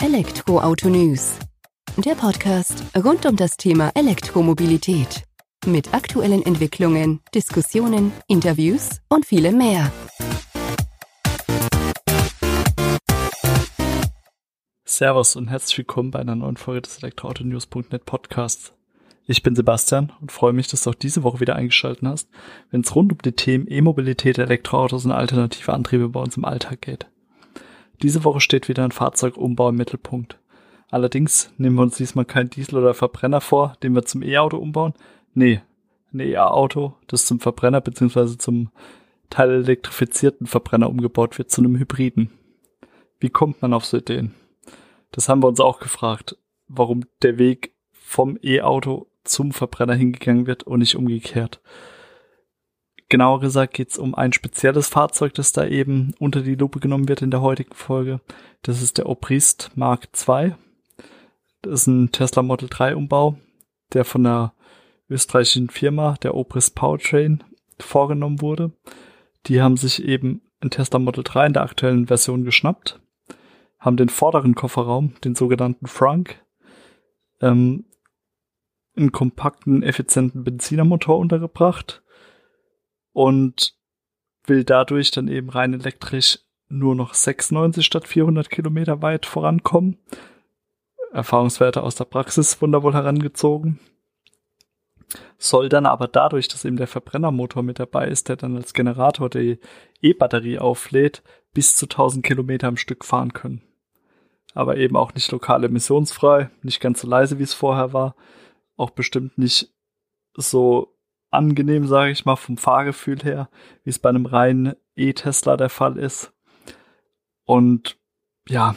Elektroauto News. Der Podcast rund um das Thema Elektromobilität. Mit aktuellen Entwicklungen, Diskussionen, Interviews und vielem mehr. Servus und herzlich willkommen bei einer neuen Folge des Elektroautonews.net Podcasts. Ich bin Sebastian und freue mich, dass du auch diese Woche wieder eingeschaltet hast, wenn es rund um die Themen E-Mobilität, Elektroautos und alternative Antriebe bei uns im Alltag geht. Diese Woche steht wieder ein Fahrzeugumbau im Mittelpunkt. Allerdings nehmen wir uns diesmal kein Diesel- oder Verbrenner vor, den wir zum E-Auto umbauen. Nee, ein E-Auto, das zum Verbrenner bzw. zum teilelektrifizierten Verbrenner umgebaut wird, zu einem Hybriden. Wie kommt man auf so Ideen? Das haben wir uns auch gefragt, warum der Weg vom E-Auto zum Verbrenner hingegangen wird und nicht umgekehrt. Genauer gesagt geht es um ein spezielles Fahrzeug, das da eben unter die Lupe genommen wird in der heutigen Folge. Das ist der Obrist Mark II. Das ist ein Tesla Model 3 Umbau, der von der österreichischen Firma, der Obrist Powertrain, vorgenommen wurde. Die haben sich eben ein Tesla Model 3 in der aktuellen Version geschnappt, haben den vorderen Kofferraum, den sogenannten Frunk, ähm, einen kompakten, effizienten Benzinermotor untergebracht und will dadurch dann eben rein elektrisch nur noch 96 statt 400 Kilometer weit vorankommen. Erfahrungswerte aus der Praxis wunderwohl herangezogen. Soll dann aber dadurch, dass eben der Verbrennermotor mit dabei ist, der dann als Generator die E-Batterie auflädt, bis zu 1000 Kilometer am Stück fahren können. Aber eben auch nicht lokal emissionsfrei, nicht ganz so leise, wie es vorher war, auch bestimmt nicht so angenehm, sage ich mal, vom Fahrgefühl her, wie es bei einem reinen E-Tesla der Fall ist. Und ja,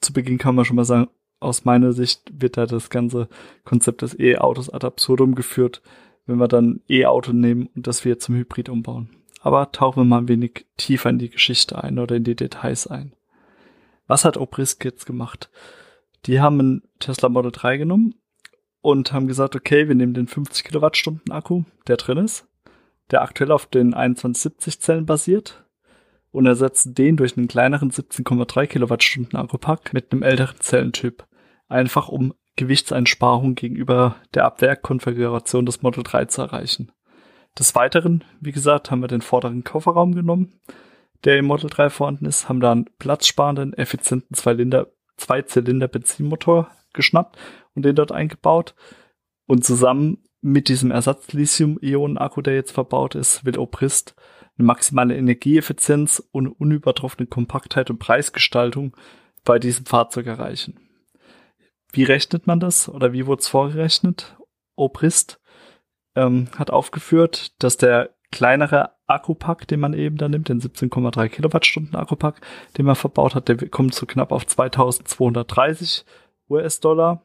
zu Beginn kann man schon mal sagen, aus meiner Sicht wird da das ganze Konzept des E-Autos ad absurdum geführt, wenn wir dann E-Auto nehmen und das wir zum Hybrid umbauen. Aber tauchen wir mal ein wenig tiefer in die Geschichte ein oder in die Details ein. Was hat Obrisk jetzt gemacht? Die haben einen Tesla Model 3 genommen und haben gesagt, okay, wir nehmen den 50 Kilowattstunden Akku, der drin ist, der aktuell auf den 2170 Zellen basiert und ersetzen den durch einen kleineren 17,3 Kilowattstunden Akkupack mit einem älteren Zellentyp. Einfach um Gewichtseinsparung gegenüber der Abwerkkonfiguration des Model 3 zu erreichen. Des Weiteren, wie gesagt, haben wir den vorderen Kofferraum genommen, der im Model 3 vorhanden ist, haben da einen platzsparenden, effizienten Zwei-Zylinder-Benzinmotor geschnappt und den dort eingebaut. Und zusammen mit diesem Ersatz-Lithium-Ionen-Akku, der jetzt verbaut ist, will Obrist eine maximale Energieeffizienz und unübertroffene Kompaktheit und Preisgestaltung bei diesem Fahrzeug erreichen. Wie rechnet man das oder wie wurde es vorgerechnet? Obrist ähm, hat aufgeführt, dass der kleinere Akkupack, den man eben da nimmt, den 17,3 Kilowattstunden Akkupack, den man verbaut hat, der kommt so knapp auf 2230 US-Dollar.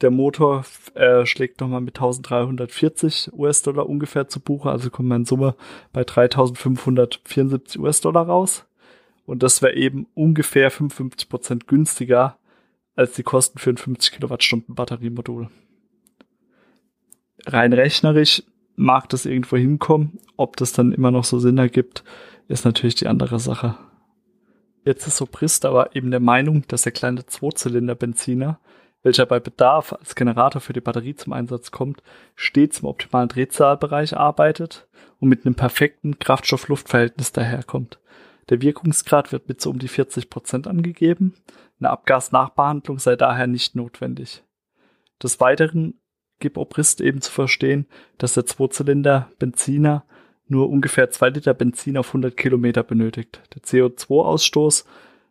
Der Motor äh, schlägt nochmal mit 1340 US-Dollar ungefähr zu Buche, also kommt man in Summe bei 3574 US-Dollar raus. Und das wäre eben ungefähr 55 Prozent günstiger als die Kosten für ein 50 Kilowattstunden Batteriemodul. Rein rechnerisch mag das irgendwo hinkommen. Ob das dann immer noch so Sinn ergibt, ist natürlich die andere Sache. Jetzt ist Soprist aber eben der Meinung, dass der kleine Zweizylinder-Benziner, welcher bei Bedarf als Generator für die Batterie zum Einsatz kommt, stets im optimalen Drehzahlbereich arbeitet und mit einem perfekten Kraftstoff-Luft-Verhältnis daherkommt. Der Wirkungsgrad wird mit so um die 40 Prozent angegeben. Eine Abgasnachbehandlung sei daher nicht notwendig. Des Weiteren gibt Obrist eben zu verstehen, dass der Zweizylinder-Benziner nur ungefähr zwei Liter Benzin auf 100 Kilometer benötigt. Der CO2-Ausstoß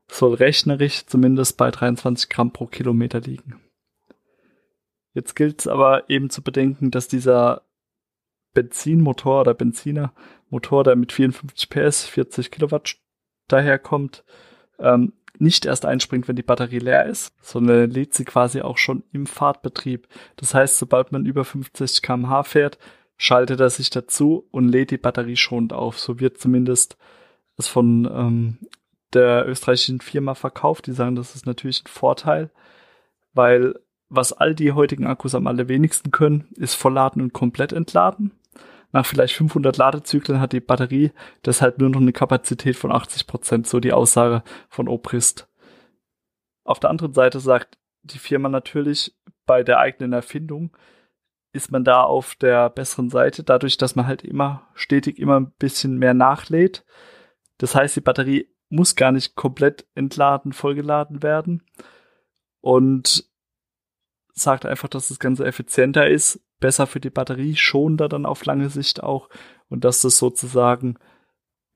soll rechnerisch zumindest bei 23 Gramm pro Kilometer liegen. Jetzt gilt es aber eben zu bedenken, dass dieser Benzinmotor oder Benzinermotor, der mit 54 PS, 40 Kilowatt daherkommt, ähm, nicht erst einspringt, wenn die Batterie leer ist, sondern lädt sie quasi auch schon im Fahrtbetrieb. Das heißt, sobald man über 50 kmh fährt, schaltet er sich dazu und lädt die Batterie schonend auf. So wird zumindest es von ähm, der österreichischen Firma verkauft. Die sagen, das ist natürlich ein Vorteil, weil was all die heutigen Akkus am allerwenigsten können, ist vollladen und komplett entladen. Nach vielleicht 500 Ladezyklen hat die Batterie deshalb nur noch eine Kapazität von 80 Prozent, so die Aussage von Obrist. auf der anderen Seite sagt die Firma natürlich, bei der eigenen Erfindung ist man da auf der besseren Seite, dadurch, dass man halt immer stetig immer ein bisschen mehr nachlädt. Das heißt, die Batterie muss gar nicht komplett entladen, vollgeladen werden. Und sagt einfach, dass das Ganze effizienter ist, besser für die Batterie, schonender dann auf lange Sicht auch. Und dass das sozusagen,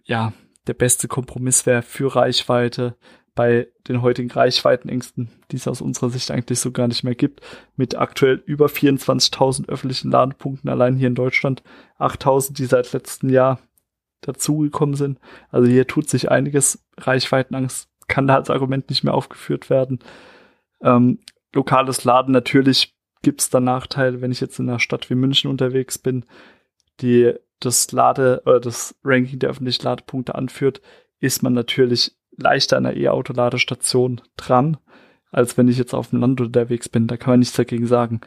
ja, der beste Kompromiss wäre für Reichweite, bei den heutigen Reichweitenängsten, die es aus unserer Sicht eigentlich so gar nicht mehr gibt, mit aktuell über 24.000 öffentlichen Ladepunkten allein hier in Deutschland, 8.000, die seit letztem Jahr dazugekommen sind. Also hier tut sich einiges. Reichweitenangst kann da als Argument nicht mehr aufgeführt werden. Ähm, lokales Laden natürlich gibt es da Nachteile, wenn ich jetzt in einer Stadt wie München unterwegs bin, die das Lade oder das Ranking der öffentlichen Ladepunkte anführt, ist man natürlich leichter an einer E-Auto-Ladestation dran, als wenn ich jetzt auf dem Land unterwegs bin. Da kann man nichts dagegen sagen.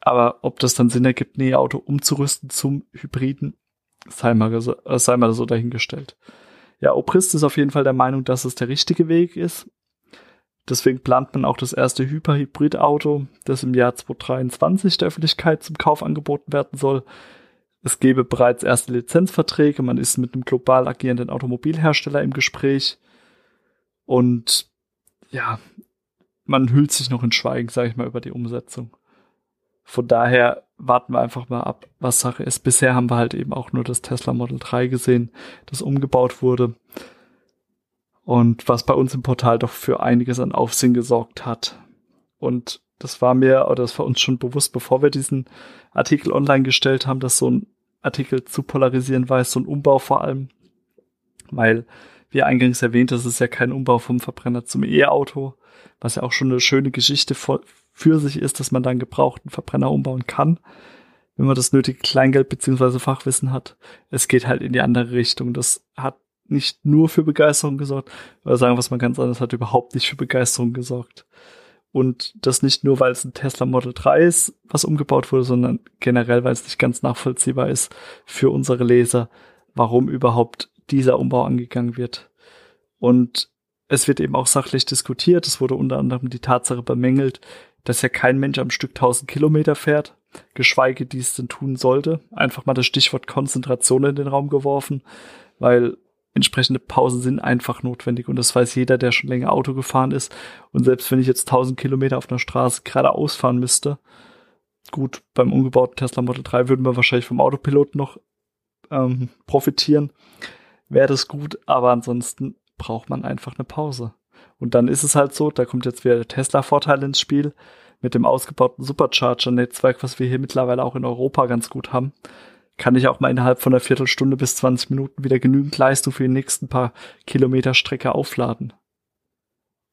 Aber ob das dann Sinn ergibt, ein E-Auto umzurüsten zum Hybriden, sei mal, so, äh, sei mal so dahingestellt. Ja, Obrist ist auf jeden Fall der Meinung, dass es der richtige Weg ist. Deswegen plant man auch das erste Hyper-Hybrid-Auto, das im Jahr 2023 der Öffentlichkeit zum Kauf angeboten werden soll. Es gäbe bereits erste Lizenzverträge, man ist mit einem global agierenden Automobilhersteller im Gespräch und ja, man hüllt sich noch in Schweigen, sage ich mal, über die Umsetzung. Von daher warten wir einfach mal ab, was Sache ist. Bisher haben wir halt eben auch nur das Tesla Model 3 gesehen, das umgebaut wurde und was bei uns im Portal doch für einiges an Aufsehen gesorgt hat. Und das war mir, oder das war uns schon bewusst, bevor wir diesen Artikel online gestellt haben, dass so ein Artikel zu polarisieren weiß, so ein Umbau vor allem. Weil, wie eingangs erwähnt, das ist ja kein Umbau vom Verbrenner zum E-Auto, was ja auch schon eine schöne Geschichte für sich ist, dass man dann gebrauchten Verbrenner umbauen kann, wenn man das nötige Kleingeld beziehungsweise Fachwissen hat. Es geht halt in die andere Richtung. Das hat nicht nur für Begeisterung gesorgt, oder sagen was man ganz anders hat, überhaupt nicht für Begeisterung gesorgt. Und das nicht nur, weil es ein Tesla Model 3 ist, was umgebaut wurde, sondern generell, weil es nicht ganz nachvollziehbar ist für unsere Leser, warum überhaupt dieser Umbau angegangen wird. Und es wird eben auch sachlich diskutiert. Es wurde unter anderem die Tatsache bemängelt, dass ja kein Mensch am Stück 1000 Kilometer fährt, geschweige dies denn tun sollte. Einfach mal das Stichwort Konzentration in den Raum geworfen, weil entsprechende Pausen sind einfach notwendig und das weiß jeder, der schon länger Auto gefahren ist. Und selbst wenn ich jetzt 1000 Kilometer auf einer Straße geradeaus fahren müsste, gut, beim umgebauten Tesla Model 3 würden wir wahrscheinlich vom Autopilot noch ähm, profitieren, wäre das gut, aber ansonsten braucht man einfach eine Pause. Und dann ist es halt so, da kommt jetzt wieder der Tesla-Vorteil ins Spiel mit dem ausgebauten Supercharger-Netzwerk, was wir hier mittlerweile auch in Europa ganz gut haben kann ich auch mal innerhalb von einer Viertelstunde bis 20 Minuten wieder genügend Leistung für die nächsten paar Kilometer Strecke aufladen.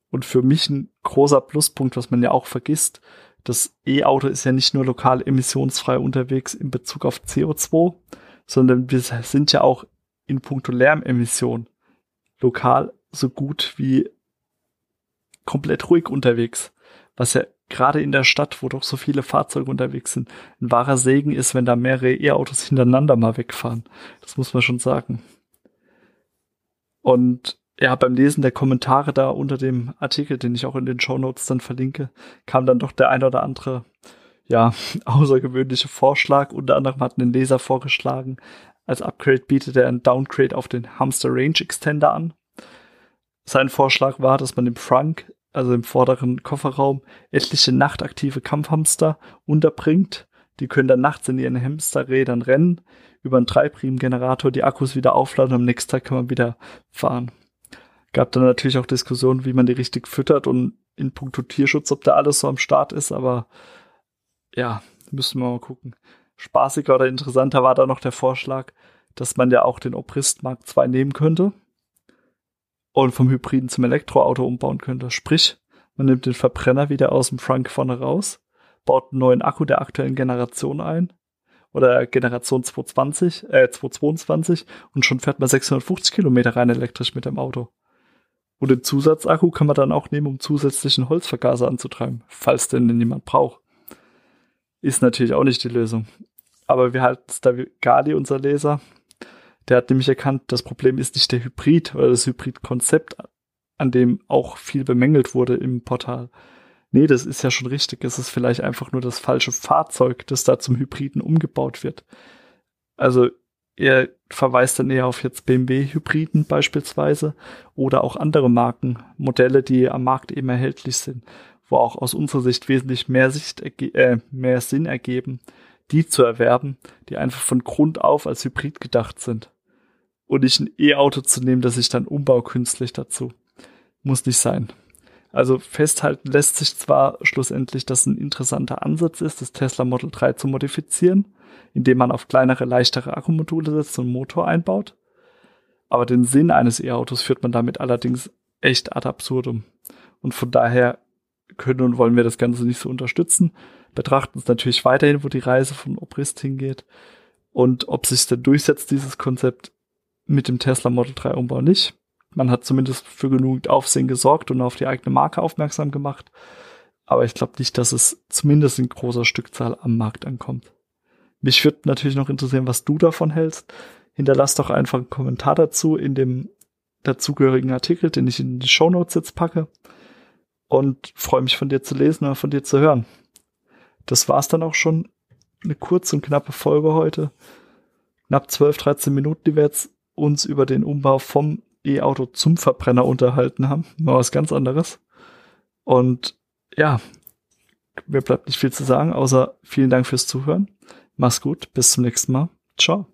Und für mich ein großer Pluspunkt, was man ja auch vergisst, das E-Auto ist ja nicht nur lokal emissionsfrei unterwegs in Bezug auf CO2, sondern wir sind ja auch in puncto Lärmemission lokal so gut wie komplett ruhig unterwegs, was ja gerade in der Stadt, wo doch so viele Fahrzeuge unterwegs sind, ein wahrer Segen ist, wenn da mehrere E-Autos hintereinander mal wegfahren. Das muss man schon sagen. Und ja, beim Lesen der Kommentare da unter dem Artikel, den ich auch in den Show Notes dann verlinke, kam dann doch der ein oder andere, ja, außergewöhnliche Vorschlag. Unter anderem hat ein Leser vorgeschlagen, als Upgrade bietet er ein Downgrade auf den Hamster Range Extender an. Sein Vorschlag war, dass man dem Frank also im vorderen Kofferraum, etliche nachtaktive Kampfhamster unterbringt. Die können dann nachts in ihren Hamsterrädern rennen, über einen Treibriemengenerator die Akkus wieder aufladen und am nächsten Tag kann man wieder fahren. Gab dann natürlich auch Diskussionen, wie man die richtig füttert und in puncto Tierschutz, ob da alles so am Start ist, aber ja, müssen wir mal gucken. Spaßiger oder interessanter war da noch der Vorschlag, dass man ja auch den Obrist Mark II nehmen könnte und vom Hybriden zum Elektroauto umbauen könnte. Sprich, man nimmt den Verbrenner wieder aus dem Frunk vorne raus, baut einen neuen Akku der aktuellen Generation ein oder Generation 220, äh, 222 und schon fährt man 650 Kilometer rein elektrisch mit dem Auto. Und den Zusatzakku kann man dann auch nehmen, um zusätzlichen Holzvergaser anzutreiben, falls denn jemand braucht. Ist natürlich auch nicht die Lösung. Aber wir halten es da Gali, unser Leser, der hat nämlich erkannt, das Problem ist nicht der Hybrid oder das Hybrid-Konzept an dem auch viel bemängelt wurde im Portal. Nee, das ist ja schon richtig. Es ist vielleicht einfach nur das falsche Fahrzeug, das da zum Hybriden umgebaut wird. Also er verweist dann eher auf jetzt BMW-Hybriden beispielsweise oder auch andere Marken, Modelle, die am Markt eben erhältlich sind, wo auch aus unserer Sicht wesentlich mehr, Sicht äh, mehr Sinn ergeben, die zu erwerben, die einfach von Grund auf als Hybrid gedacht sind. Und nicht ein E-Auto zu nehmen, das ich dann umbau künstlich dazu. Muss nicht sein. Also festhalten lässt sich zwar schlussendlich, dass ein interessanter Ansatz ist, das Tesla Model 3 zu modifizieren, indem man auf kleinere, leichtere Akkumodule setzt und einen Motor einbaut. Aber den Sinn eines E-Autos führt man damit allerdings echt ad absurdum. Und von daher können und wollen wir das Ganze nicht so unterstützen. Betrachten es natürlich weiterhin, wo die Reise von Obrist hingeht und ob sich denn durchsetzt, dieses Konzept mit dem Tesla Model 3 Umbau nicht. Man hat zumindest für genug Aufsehen gesorgt und auf die eigene Marke aufmerksam gemacht. Aber ich glaube nicht, dass es zumindest in großer Stückzahl am Markt ankommt. Mich würde natürlich noch interessieren, was du davon hältst. Hinterlass doch einfach einen Kommentar dazu in dem dazugehörigen Artikel, den ich in die Show Notes jetzt packe. Und freue mich von dir zu lesen oder von dir zu hören. Das war's dann auch schon. Eine kurze und knappe Folge heute. Knapp 12, 13 Minuten, die wir jetzt uns über den Umbau vom E-Auto zum Verbrenner unterhalten haben. Mal was ganz anderes. Und ja, mir bleibt nicht viel zu sagen, außer vielen Dank fürs Zuhören. Mach's gut, bis zum nächsten Mal. Ciao.